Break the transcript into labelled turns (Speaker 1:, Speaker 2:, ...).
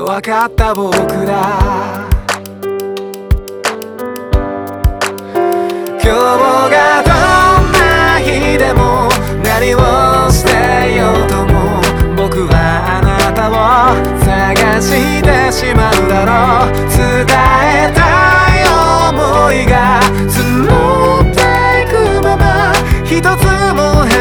Speaker 1: 弱かった僕ら。今日がどんな日でも何をしてようとも僕はあなたを探してしまうだろう。伝えたい想いが募っていくまま一つ